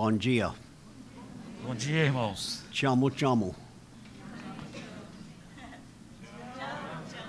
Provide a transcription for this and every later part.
Bom dia. Bom dia, irmãos. Chamo, chamo.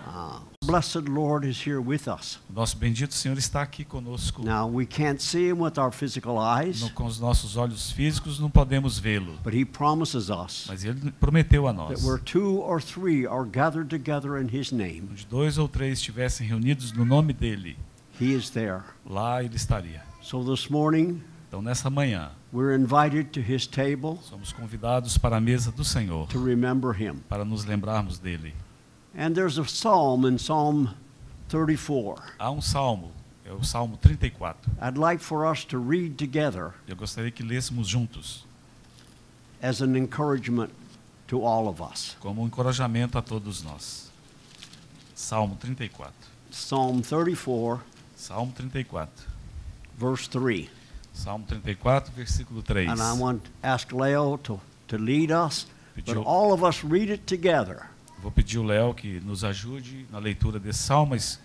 Ah, blessed Lord is here with us. Nosso bendito Senhor está aqui conosco. Now, we can't see him with our physical eyes, No- com os nossos olhos físicos não podemos vê-lo, but he promises us mas ele prometeu a that nós. where two or three are gathered together in his name, Onde dois ou três estivessem reunidos no nome dele, he is there. lá ele estaria. So this morning, Então, nessa manhã, we're invited to his table somos convidados para a mesa do Senhor, to remember him. para nos lembrarmos dele. And there's a psalm in Psalm 34. Há um salmo, é o Salmo 34. I'd like for us to read together Eu gostaria que lêssemos juntos, as an encouragement to all of us. como um encorajamento a todos nós. Salmo 34. Psalm 34, Salmo 34. verse 3. Salmo 34, versículo 3. And I want to ask Leo to, to lead us, but all of us read it together. Vou pedir o Léo que nos ajude na leitura desse salmo, mas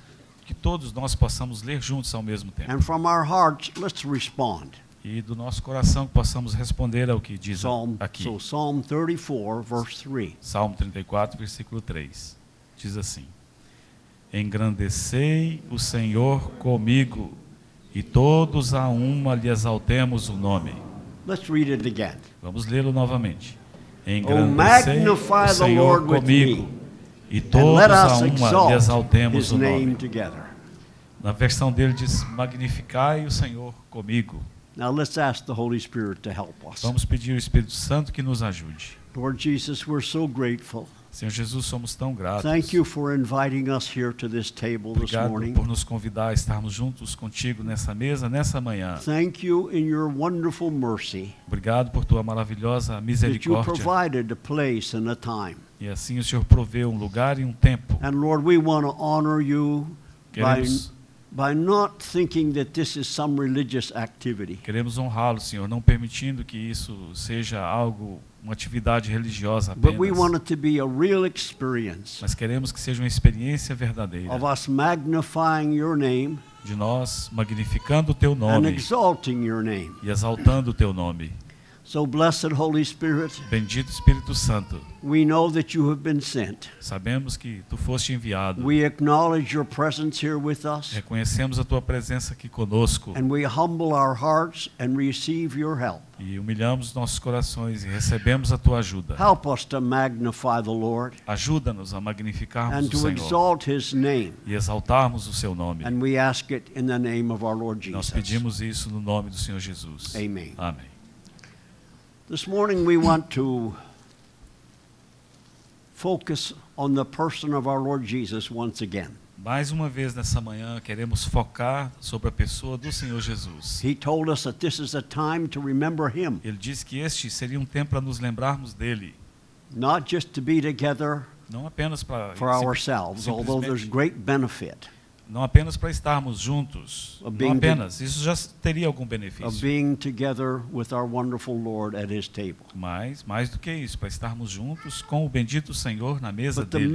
que todos nós possamos ler juntos ao mesmo tempo. And from our hearts, let's respond. E do nosso coração que possamos responder ao que diz Psalm, aqui. so Psalm 34, verse 3. Salmo 34, versículo 3. Diz assim: Engrandecei o Senhor comigo, e todos a uma lhe exaltemos o nome. Let's read it again. Vamos lê-lo novamente. Oh, Engrandecei magnify o Senhor comigo, e todos a uma lhe exalt exaltemos o nome. together. Na versão dele diz: Magnificai o Senhor comigo. Now let's ask the Holy Spirit to help us. Vamos pedir ao Espírito Santo que nos ajude. Lord Jesus, we're so grateful. Senhor Jesus, somos tão gratos. Thank you for inviting us here to this table this Obrigado morning. por nos convidar a estarmos juntos contigo nessa mesa, nessa manhã. Thank you in your wonderful mercy Obrigado por tua maravilhosa that you misericórdia. provided a place and a time. E assim o Senhor proveu um lugar e um tempo. And Lord, we want to honor you Queremos, by not thinking that this is some religious activity, queremos honrá-lo, Senhor, não permitindo que isso seja algo, uma atividade religiosa but we want apenas. it to be a real experience Mas queremos que seja uma experiência verdadeira of us magnifying your name de nós magnificando o teu and nome exalting your name. e exaltando o teu nome. So, blessed Holy Spirit, Bendito Espírito Santo, we know that you have been sent. sabemos que tu foste enviado. We acknowledge your presence here with us, Reconhecemos a tua presença aqui conosco and we humble our hearts and receive your help. e humilhamos nossos corações e recebemos a tua ajuda. Help us to magnify the Lord Ajuda-nos a and magnificarmos o to Senhor exalt his name. e exaltarmos o seu nome. And we ask it in the name of our Lord Nós Jesus. pedimos isso no nome do Senhor Jesus. Amen. Amém. This morning we want to focus on the person of our Lord Jesus once again. Mais uma vez nessa manhã queremos focar sobre a pessoa do Senhor Jesus. He told us that this is a time to remember him, Ele disse que este seria um tempo para nos lembrarmos dele, not just to be together não apenas para for ourselves, although there's great benefit não apenas para estarmos juntos, não apenas, isso já teria algum benefício. being together with our wonderful Lord at his table. Mas, mais do que isso, para estarmos juntos com o bendito Senhor na mesa But dele.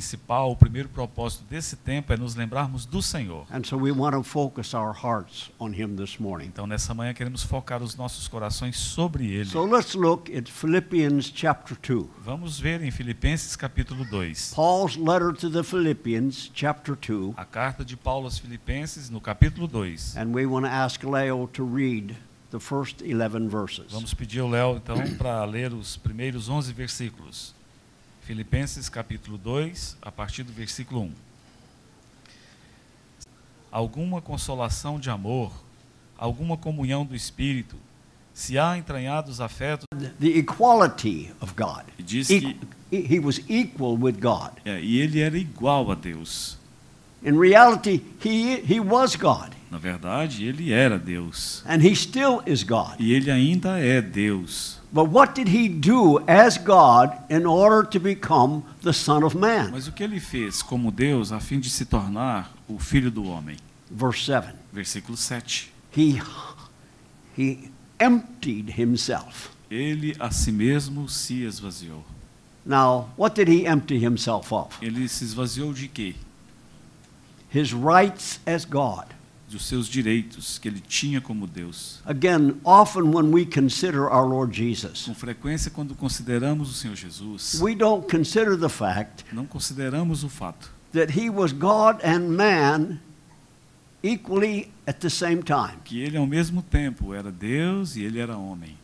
Principal, o primeiro propósito desse tempo é nos lembrarmos do Senhor. And so we want to focus our hearts on him this morning. Então, nessa manhã, queremos focar os nossos corações sobre Ele. So let's look at Philippians chapter 2. Vamos ver em Filipenses capítulo 2. Paul's letter to the Philippians, chapter 2, A carta de Paulo aos Filipenses, no capítulo 2. and we want to ask Leo to read the first 11 verses. Vamos pedir ao Léo, então, para ler os primeiros 11 versículos. Filipenses capítulo 2, a partir do versículo 1. Alguma consolação de amor, alguma comunhão do Espírito, se há entranhados afetos. The equality of God. Diz que he was equal with God. é, e ele era igual a Deus. In reality, he, he was God, Na verdade, ele era Deus. and he still is God. E ele ainda é Deus. But what did he do as God in order to become the Son of Man? Mas o que ele fez como Deus a fim de se tornar o filho do homem? Verse 7. Versículo 7. He, he emptied himself. Ele a si mesmo se esvaziou. Now, what did he empty himself of? Ele se esvaziou de quê? His rights as God. Dos seus direitos que ele tinha como Deus. Again, often when we consider our Lord Jesus, Com frequência, quando consideramos o Senhor Jesus, we don't consider the fact não consideramos o fato that he was God and man equally at the same time. que ele ao mesmo tempo era Deus e ele era homem.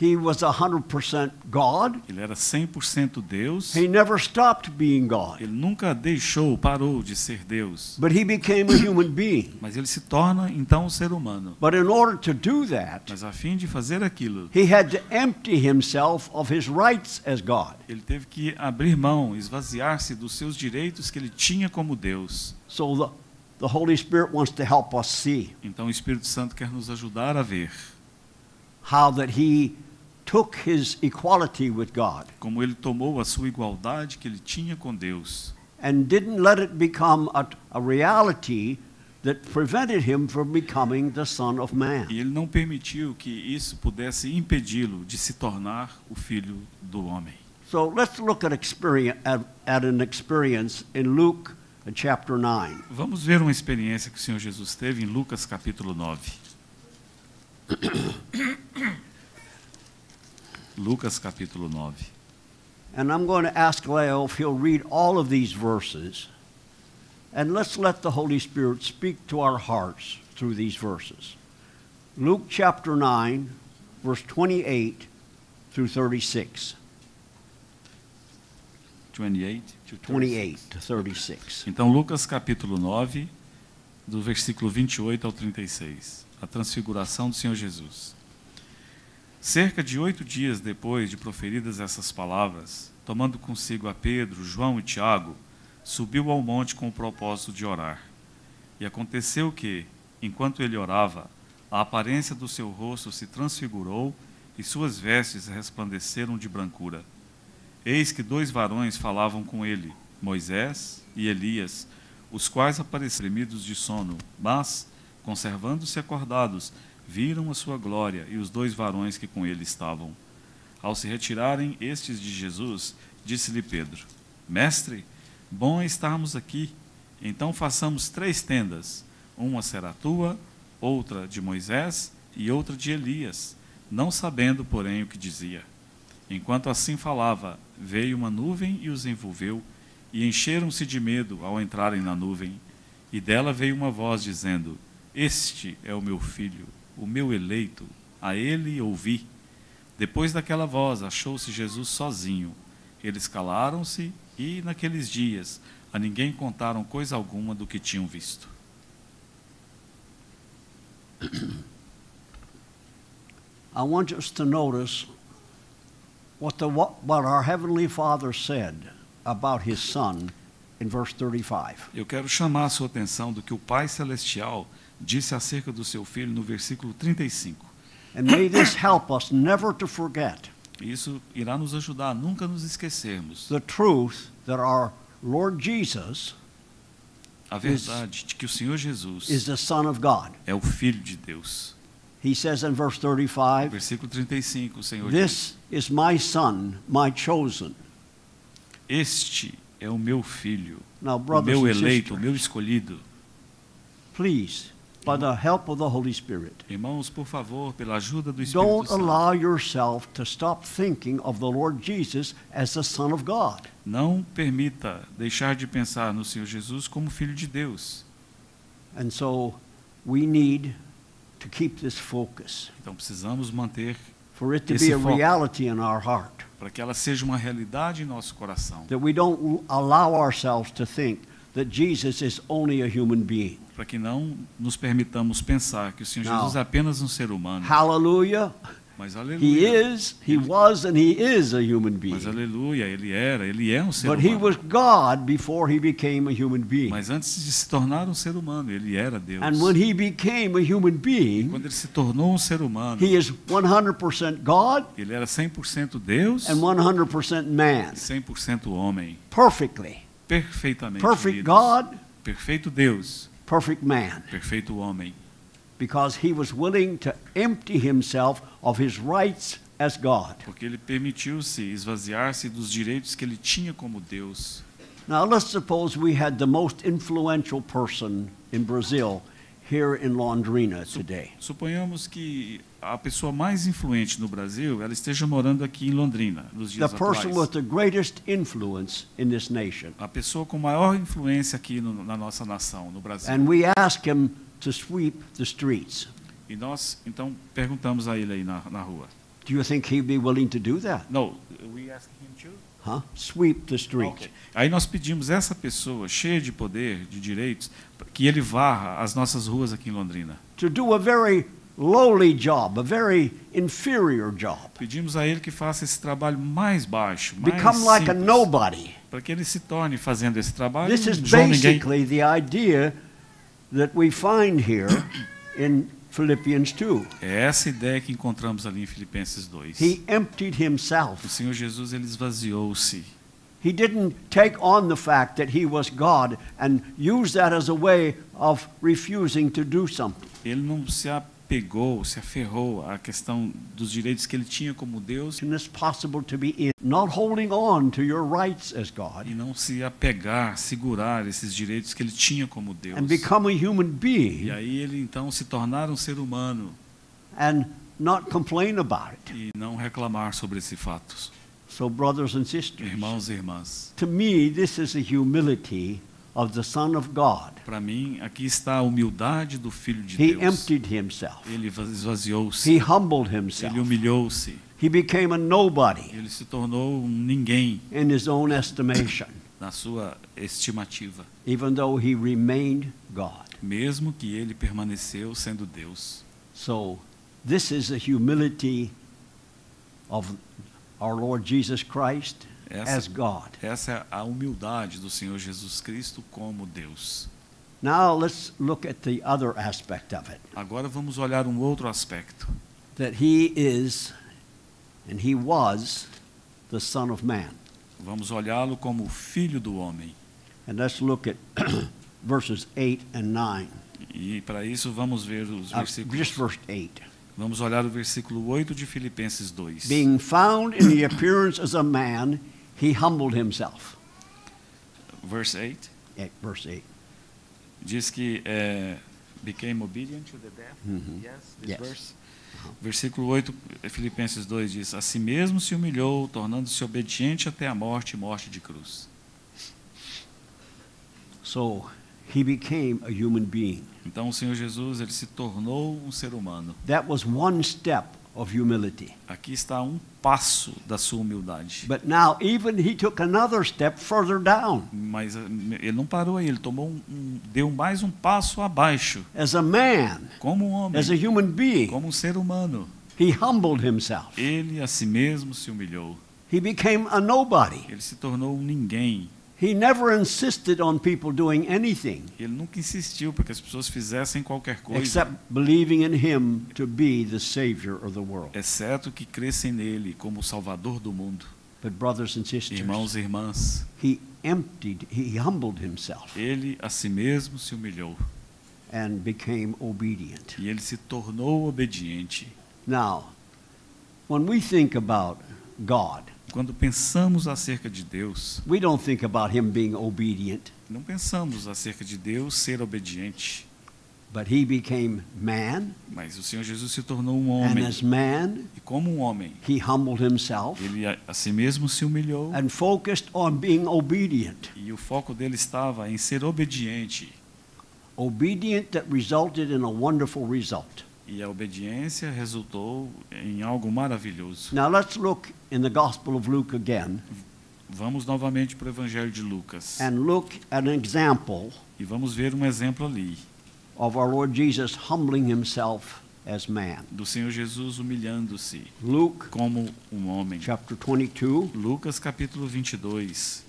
He was 100% God. Ele era 100% Deus. He never stopped being God. Ele nunca deixou, parou de ser Deus. But he became a human being. Mas ele se torna então um ser humano. But in order to do that, Mas a fim de fazer aquilo, he had to empty himself of his rights as God. ele teve que abrir mão, esvaziar-se dos seus direitos que ele tinha como Deus. So the, the Holy Spirit wants to help us see Então o Espírito Santo quer nos ajudar a ver how that he took his equality with God como ele tomou a sua igualdade que ele tinha com Deus and didn't let it become a, a reality that prevented him from becoming the Son of Man. e ele não permitiu que isso pudesse impedi-lo de se tornar o filho do homem. So let's look at, experience, at, at an experience in Luke chapter 9. Vamos ver uma experiência que o Senhor Jesus teve em Lucas capítulo 9. Lucas capítulo 9. And I'm going to ask Leo if he'll read all of these verses. And let's let the Holy Spirit speak to our hearts through these verses. Luke chapter 9, verse 28 through 36. 28 to 28 to 36. Então, Lucas capítulo 9, do versículo 28 ao 36. A transfiguração do Senhor Jesus. Cerca de oito dias depois de proferidas essas palavras, tomando consigo a Pedro, João e Tiago, subiu ao monte com o propósito de orar. E aconteceu que, enquanto ele orava, a aparência do seu rosto se transfigurou e suas vestes resplandeceram de brancura. Eis que dois varões falavam com ele, Moisés e Elias, os quais apareceram de sono, mas, conservando-se acordados, viram a sua glória e os dois varões que com ele estavam. Ao se retirarem estes de Jesus, disse-lhe Pedro: Mestre, bom é estarmos aqui. Então façamos três tendas: uma será tua, outra de Moisés e outra de Elias, não sabendo, porém, o que dizia. Enquanto assim falava, veio uma nuvem e os envolveu, e encheram-se de medo ao entrarem na nuvem. E dela veio uma voz dizendo: Este é o meu filho, o meu eleito, a ele ouvi. Depois daquela voz, achou-se Jesus sozinho. Eles calaram-se e, naqueles dias, a ninguém contaram coisa alguma do que tinham visto. I want us to notice what, the, what, our Heavenly Father said about His Son in verse 35. Eu quero chamar a sua atenção do que o Pai Celestial disse acerca do seu filho no versículo 35. And may this help us never to forget Isso irá nos ajudar a nunca nos esquecermos the truth that our Lord Jesus a verdade de que o Senhor Jesus is the Son of God. é o Filho de Deus. He says in verse No 35, versículo 35, o Senhor diz: This is my Son, my chosen. Este é o meu filho, Now, o meu eleito, o sisters, meu escolhido. please, by the help of the Holy Spirit, Irmãos, por favor, pela ajuda do Espírito don't Santo, allow yourself to stop thinking of the Lord Jesus as the Son of God. não permita deixar de pensar no Senhor Jesus como Filho de Deus. And so we need to keep this focus Então precisamos manter for it to Esse be a foco. reality in our heart. para que ela seja uma realidade em nosso coração. That we don't allow ourselves to think that Jesus is only a human being. Para que não nos permitamos pensar que o Senhor. Jesus é apenas um ser humano. Hallelujah. Mas He aleluia. is, he was, and he is a human Mas being. aleluia, ele era, ele é um ser But he humano. was God before he became a human being. Mas antes de se tornar um ser humano, ele era Deus. And when he became a human being, Quando ele se tornou um ser humano, he is 100% God ele era 100% Deus and 100% man. e 100% homem. Perfectly. Perfeitamente Perfect unidos. God, Perfeito Deus, perfect man. perfeito homem. Because he was willing to empty himself of his rights as God. Porque ele permitiu-se esvaziar-se dos direitos que ele tinha como Deus. Now let's suppose we had the most influential person in Brazil here in Londrina today. Suponhamos que a pessoa mais influente no Brasil, ela esteja morando aqui em Londrina, nos The dias person atuais. with the greatest influence in this nation. A pessoa com maior influência aqui no- na nossa nação, no Brasil. And we ask him to sweep the streets. E nós, então, perguntamos a ele aí na, na rua. Do you think he'd be willing to do that? No, we ask him to? Huh? Sweep the streets. Ok. Aí nós pedimos essa pessoa, cheia de poder, de direitos, que ele varra as nossas ruas aqui em Londrina. To do a very lowly job, a very inferior job. Pedimos a ele que faça esse trabalho mais baixo, mais Become like a simples, nobody. para que ele se torne fazendo esse trabalho This is João ninguém. basically the idea that we find here in Philippians 2. É essa ideia que encontramos ali em Filipenses 2. He emptied O himself. Senhor Jesus ele esvaziou-se. He didn't take on the fact that he was God and use that as a way of refusing to do something. Ele não se apegou, se aferrou à questão dos direitos que ele tinha como Deus And it's possible to be in, not holding on to your rights as God e não se apegar, segurar esses direitos que ele tinha como Deus. E aí ele então se tornar um ser humano and not complain about it. e não reclamar sobre esse fato. So, brothers and sisters, Irmãos e irmãs, to me, this is a humility of the Son of God. para mim aqui está a humildade do Filho de He Deus. emptied himself, Ele esvaziou-se, he humbled himself, ele humilhou-se, he became a nobody ele se tornou um ninguém in his own estimation, na sua estimativa, even though he remained God. mesmo que ele permaneceu sendo Deus. So, this is a humility of our Lord Jesus Christ Essa, as God. essa é a humildade do Senhor Jesus Cristo como Deus. Now, let's look at the other aspect of it Agora vamos olhar um outro aspecto. that he is and he was the Son of Man. Vamos olhá-lo como o Filho do Homem. And let's look at verses 8 and 9. E para isso vamos ver os Uh, versículos. just verse 8. Vamos olhar o versículo 8 de Filipenses 2. Being found in the appearance as a man, he humbled himself. Verse 8 Eh, Verse 8. diz que é, became obedient to the death. Mhm. Yes, this Yes. verse. Versículo 8, Filipenses 2 diz: A si mesmo se humilhou, tornando-se obediente até a morte e morte de cruz. So he became a human being. Então o Senhor Jesus ele se tornou um ser humano. That was one step of humility. Aqui está um passo da sua humildade. But now, even he took another step further down. Mas eh, ele não parou aí, ele tomou um, um- deu mais um passo abaixo, As a man, como um homem, as a human being, como um ser humano. he humbled himself. Ele a si mesmo se humilhou. He became a nobody. Ele se tornou um ninguém. He never insisted on people doing anything Ele nunca insistiu para que as pessoas fizessem qualquer coisa, except believing in him to be the Savior of the world. exceto que crescem nele como o Salvador do mundo. But, brothers and sisters, Irmãos e irmãs, he emptied, he humbled himself ele a si mesmo se humilhou and became obedient. e ele se tornou obediente. Now, when we think about God, Quando pensamos acerca de Deus, we don't think about him being obedient, não pensamos acerca de Deus ser obediente, but he became man, mas o Senhor Jesus se tornou um and homem as man, e como um homem, he humbled himself ele a, a si mesmo se humilhou and focused on being obedient. e o foco dele estava em ser obediente. Obedient that resulted in a wonderful result. E a obediência resultou em algo maravilhoso. Now let's look in the Gospel of Luke again Vamos novamente para o Evangelho de Lucas and look at an example e vamos ver um exemplo ali of our Lord Jesus humbling himself as man. do Senhor Jesus humilhando-se Luke como um homem. chapter 22, Lucas capítulo 22,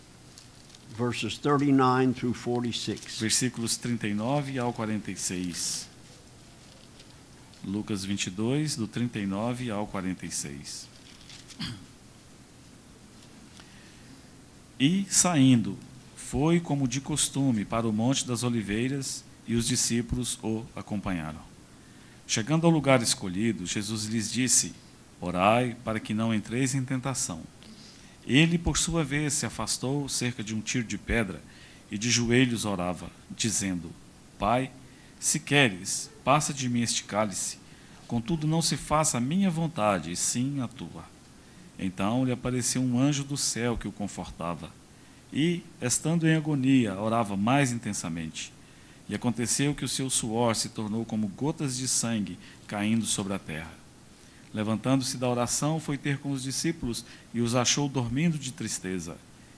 verses 39 through 46. versículos 39 ao 46. Lucas 22, do 39 ao 46. E, saindo, foi como de costume para o Monte das Oliveiras e os discípulos o acompanharam. Chegando ao lugar escolhido, Jesus lhes disse: Orai para que não entreis em tentação. Ele, por sua vez, se afastou cerca de um tiro de pedra e de joelhos orava, dizendo: Pai, Se queres, passa de mim este cálice, contudo não se faça a minha vontade, e sim a tua. Então lhe apareceu um anjo do céu que o confortava. E, estando em agonia, orava mais intensamente. E aconteceu que o seu suor se tornou como gotas de sangue caindo sobre a terra. Levantando-se da oração, foi ter com os discípulos e os achou dormindo de tristeza.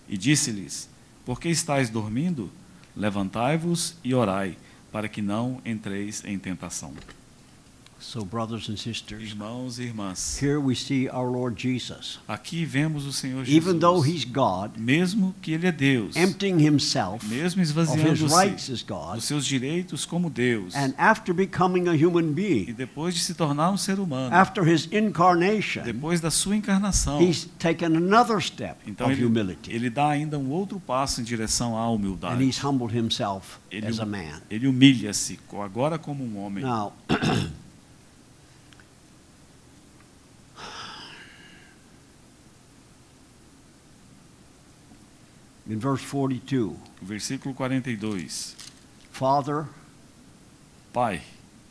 E disse-lhes: Por que estáis dormindo? Levantai-vos e orai, para que não entreis em tentação. So, brothers and sisters, Irmãos e irmãs, here we see our Lord Jesus. aqui vemos o Senhor Even though Jesus, he's God, mesmo que Ele é Deus, emptying himself mesmo of his esvaziando-se rights as God, dos seus direitos como Deus, and after becoming a human e being, depois de se tornar um ser humano, after his incarnation, depois da sua encarnação, he's taken another step então of ele, humility. ele dá ainda um outro passo em direção à And humildade. he's humbled himself Ele, as a man. ele humilha-se agora como um homem. Now, in verse 42, Versículo 42. Father, Pai,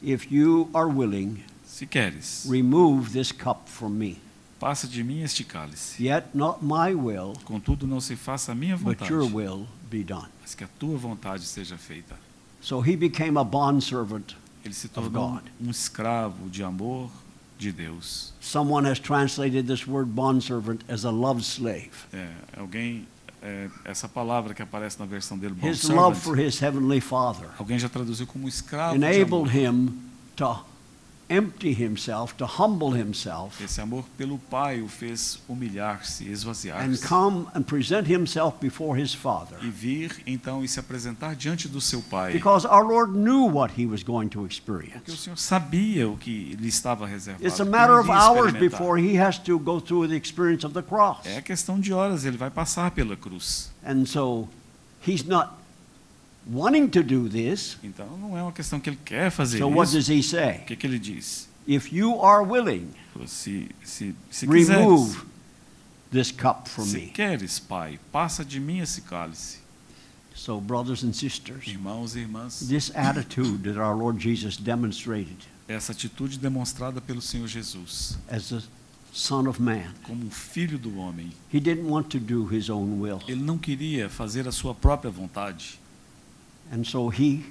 if you are willing, se queres, remove this cup from me. passa de mim este cálice. Yet not my will, Contudo, não se faça a minha but vontade, your will be done. mas que a tua vontade seja feita. So he became a bondservant. Ele se Of tornou God. um escravo de amor de Deus. Someone has translated this word bondservant as a love slave. É, alguém, é, essa palavra que aparece na versão dele, His bondservant, love for his heavenly Father alguém já traduziu como escravo enabled him to empty himself, to humble himself, Esse amor pelo Pai o fez humilhar-se, and esvaziar-se. come and present himself before his Father. E vir, então, e se apresentar diante do seu Pai. Because our Lord knew what he was going to Porque o experience. Senhor sabia o que lhe estava reservado. It's a matter of hours before he has to go through the experience of the cross. É questão de horas, ele vai passar pela cruz. And so he's not wanting to do this. Então não é uma questão que ele quer fazer So what isso. does he O say? que, que ele diz? If you are willing, Se, se, se remove quiseres, this cup from se me. queres, Pai, passa de mim esse cálice. So, brothers and sisters, Irmãos e irmãs, this attitude that our Lord Jesus demonstrated essa atitude demonstrada pelo Senhor Jesus, as the Son of Man, como um filho do homem, he didn't want to do his own will. ele não queria fazer a sua própria vontade. And so he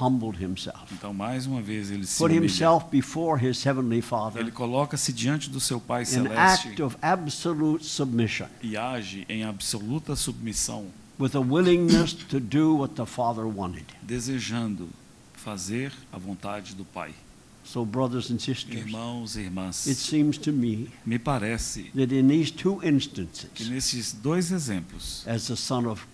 humbled himself, Então, mais uma vez, ele se put humilha. himself before his heavenly Father Ele coloca-se diante do seu Pai in celeste act of absolute submission, e age em absoluta submissão, with a willingness to do what the Father wanted. desejando fazer a vontade do Pai. So, brothers and sisters, Irmãos e irmãs, it seems to me me parece that in these two que instances, nesses dois exemplos, as the Son of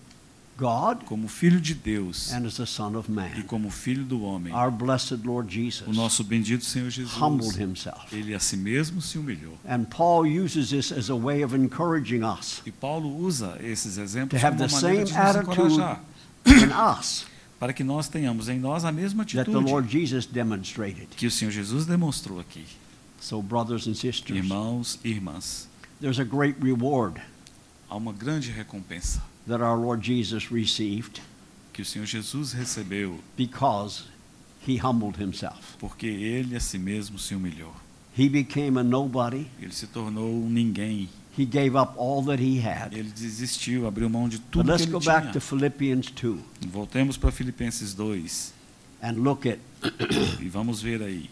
God como filho de Deus and as the Son of e Man, como filho do homem, our blessed Lord Jesus o nosso bendito Senhor Jesus, humbled himself. ele a si mesmo se humilhou. And Paul uses this as a way of encouraging us E Paulo usa esses to exemplos have como the uma maneira same de nos encorajar, in us para que nós tenhamos em nós a mesma that the atitude Lord Jesus demonstrated. que o Senhor Jesus demonstrou aqui. So, brothers and sisters, Irmãos e irmãs, there's a great reward há uma grande recompensa that our Lord Jesus received que o Senhor Jesus recebeu because he humbled himself. porque ele a si mesmo se humilhou. He became a nobody. Ele se tornou um ninguém. He gave up all that he had. Ele desistiu, abriu mão de But tudo que let's ele go back to tinha. Philippians 2 Voltemos para Filipenses 2 and look at e vamos ver aí,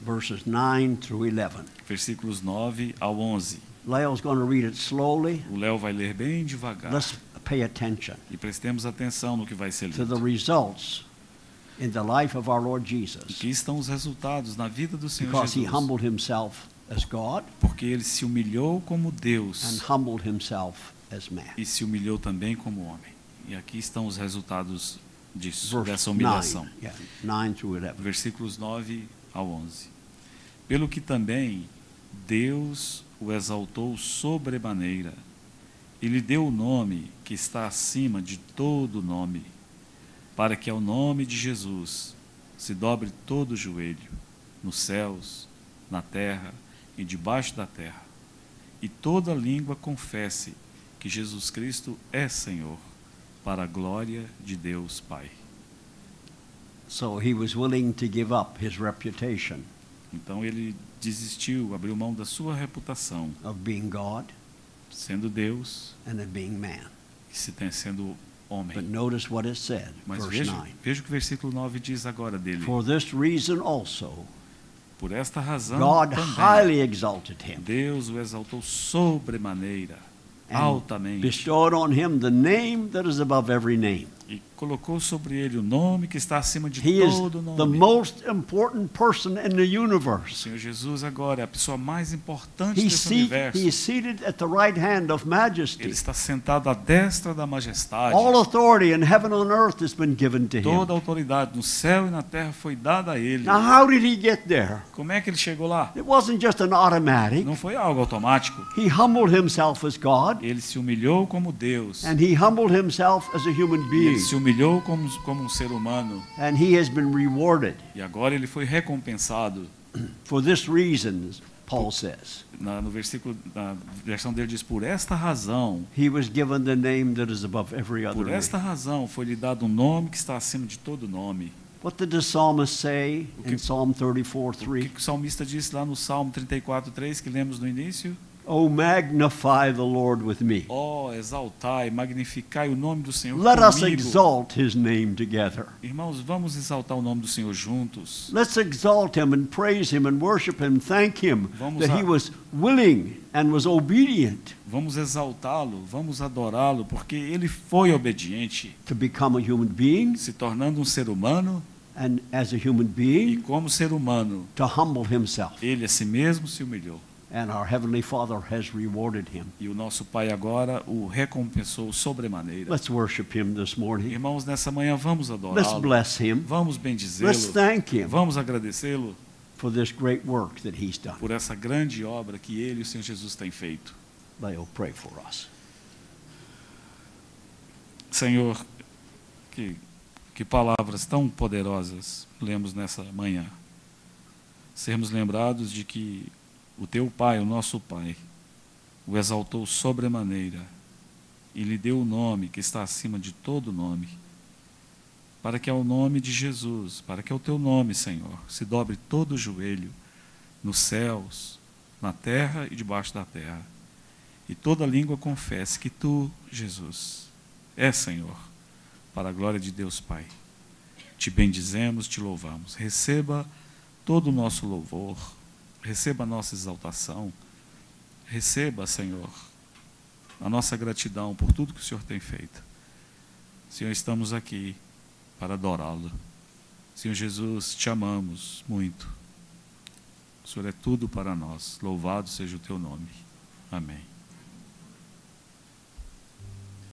verses 9 through 11. versículos 9 ao 11. Leo's going to read it slowly. O Léo vai ler bem devagar Let's pay attention e prestemos atenção no que vai ser to the lido. results in the life of our Lord Jesus Aqui estão os resultados na vida do Senhor because he Jesus. humbled himself as God Porque ele se humilhou como and Deus humbled himself as man. e se humilhou também como homem. E aqui estão os resultados disso, Verse dessa humilhação. 9, yeah, 9 through 11. Versículos 9 ao 11. Pelo que também Deus o exaltou sobremaneira e lhe deu o nome que está acima de todo nome, para que ao nome de Jesus se dobre todo o joelho, nos céus, na terra e debaixo da terra, e toda língua confesse que Jesus Cristo é Senhor, para a glória de Deus Pai. So he was willing to give up his reputation Então ele desistiu, abriu mão da sua reputação, of being God sendo Deus and of being man. e se tem sendo homem. But notice what it said, Mas verse veja, 9. veja o que o versículo 9 diz agora dele. For this reason also, Por esta razão, God também, highly exalted him, Deus o exaltou sobremaneira, and altamente, bestowed on him the name that is above every name. E colocou sobre ele o nome que está acima de He todo the nome. most important person in the O universe. Senhor Jesus agora é a pessoa mais importante He's, desse universo. he is seated at the right hand of Ele majesty. está sentado à destra da majestade. All authority in heaven and earth has been given to him. Toda a autoridade no céu e na terra foi dada a ele. Now, how did he get there? Como é que ele chegou lá? It wasn't just an automatic. Não foi algo automático. He humbled himself as God, Ele se humilhou como Deus. and he humbled himself as a human being, ele se humilhou como, como um ser humano. and he has been rewarded. E agora ele foi recompensado. For this reason, Paul says, Na, no versículo, na versão dele diz: Por esta razão, he was given the name that is above every other por esta razão foi-lhe dado um nome que está acima de todo nome. What did the psalmist say O que- in Psalm 34 O 3? que o salmista disse lá no Salmo 34, 3, que lemos no início? Oh, magnify the Lord with me. Ó, exaltai, magnificai o nome do Senhor Let us comigo. exalt his name together. Irmãos, vamos exaltar o nome do Senhor juntos. Let's exalt him and praise him and worship him, thank him Vamos that a- he was willing and was obedient Vamos exaltá-lo, vamos adorá-lo, porque ele foi obediente, to become a human being se tornando um ser humano, and as a human e being como ser humano, to humble himself. ele a si mesmo se humilhou. And our heavenly Father has rewarded him. E o nosso Pai agora o recompensou sobremaneira. Let's worship him this morning. Irmãos, nessa manhã vamos Let's adorá-lo, bless him. vamos Let's bendizê-lo, thank him vamos agradecê-lo for this great work that he's done. por essa grande obra que ele e o Senhor Jesus têm feito. Leo, pray for us. Senhor, que, que palavras tão poderosas lemos nessa manhã. Sermos lembrados de que o teu Pai, o nosso Pai, o exaltou sobremaneira e lhe deu o nome que está acima de todo nome, para que ao nome de Jesus, para que ao teu nome, Senhor, se dobre todo o joelho nos céus, na terra e debaixo da terra, e toda língua confesse que tu, Jesus, é Senhor, para a glória de Deus Pai. Te bendizemos, te louvamos. Receba todo o nosso louvor, receba a nossa exaltação, receba, Senhor, a nossa gratidão por tudo que o Senhor tem feito. Senhor, estamos aqui para adorá-lo. Senhor Jesus, te amamos muito. O Senhor é tudo para nós. Louvado seja o teu nome. Amém.